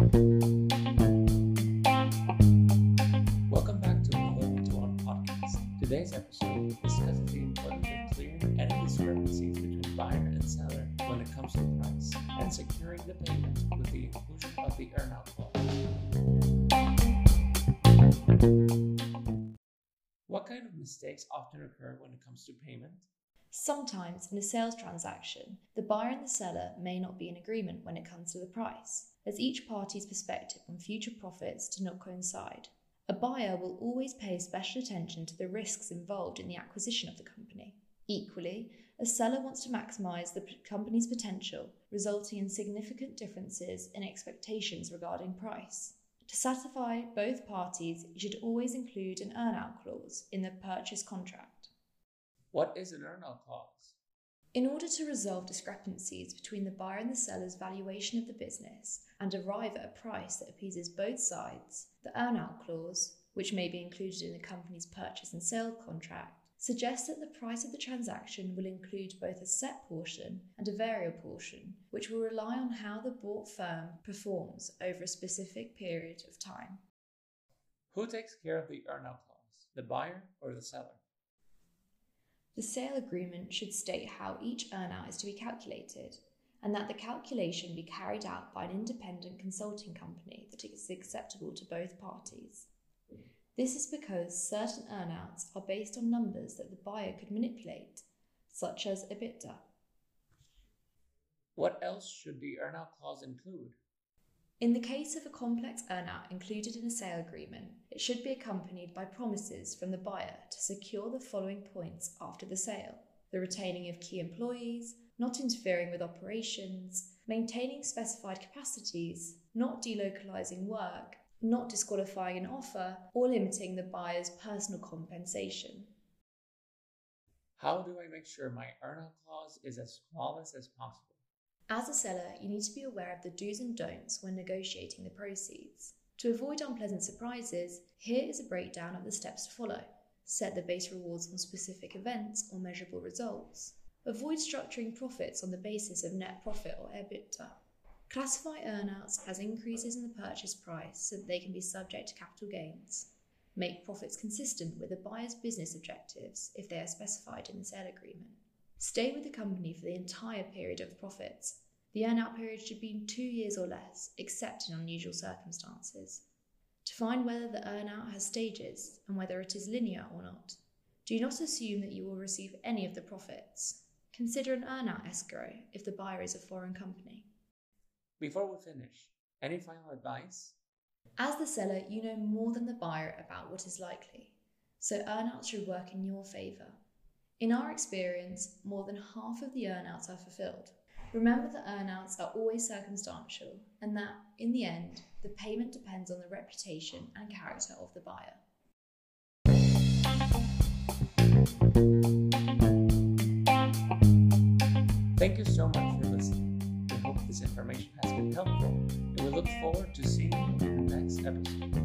Welcome back to to One podcast. Today's episode discusses the importance of clearing any discrepancies between buyer and seller when it comes to price and securing the payment with the inclusion of the earnout clause. What kind of mistakes often occur when it comes to payment? Sometimes in a sales transaction, the buyer and the seller may not be in agreement when it comes to the price, as each party's perspective on future profits do not coincide. A buyer will always pay special attention to the risks involved in the acquisition of the company. Equally, a seller wants to maximize the company's potential, resulting in significant differences in expectations regarding price. To satisfy both parties, you should always include an earnout clause in the purchase contract. What is an earnout clause? In order to resolve discrepancies between the buyer and the seller's valuation of the business and arrive at a price that appeases both sides, the earnout clause, which may be included in the company's purchase and sale contract, suggests that the price of the transaction will include both a set portion and a variable portion, which will rely on how the bought firm performs over a specific period of time. Who takes care of the earnout clause, the buyer or the seller? The sale agreement should state how each earnout is to be calculated, and that the calculation be carried out by an independent consulting company that is acceptable to both parties. This is because certain earnouts are based on numbers that the buyer could manipulate, such as EBITDA. What else should the earnout clause include? In the case of a complex earnout included in a sale agreement, it should be accompanied by promises from the buyer to secure the following points after the sale the retaining of key employees, not interfering with operations, maintaining specified capacities, not delocalizing work, not disqualifying an offer, or limiting the buyer's personal compensation. How do I make sure my earnout clause is as flawless as possible? As a seller, you need to be aware of the do's and don'ts when negotiating the proceeds. To avoid unpleasant surprises, here is a breakdown of the steps to follow. Set the base rewards on specific events or measurable results. Avoid structuring profits on the basis of net profit or EBITDA. Classify earnouts as increases in the purchase price so that they can be subject to capital gains. Make profits consistent with the buyer's business objectives if they are specified in the sale agreement. Stay with the company for the entire period of profits. The earnout period should be two years or less, except in unusual circumstances. To find whether the earnout has stages and whether it is linear or not, do not assume that you will receive any of the profits. Consider an earnout escrow if the buyer is a foreign company. Before we finish, any final advice? As the seller, you know more than the buyer about what is likely, so earnouts should work in your favour. In our experience, more than half of the earnouts are fulfilled. Remember that earnouts are always circumstantial and that, in the end, the payment depends on the reputation and character of the buyer. Thank you so much for listening. We hope this information has been helpful and we look forward to seeing you in the next episode.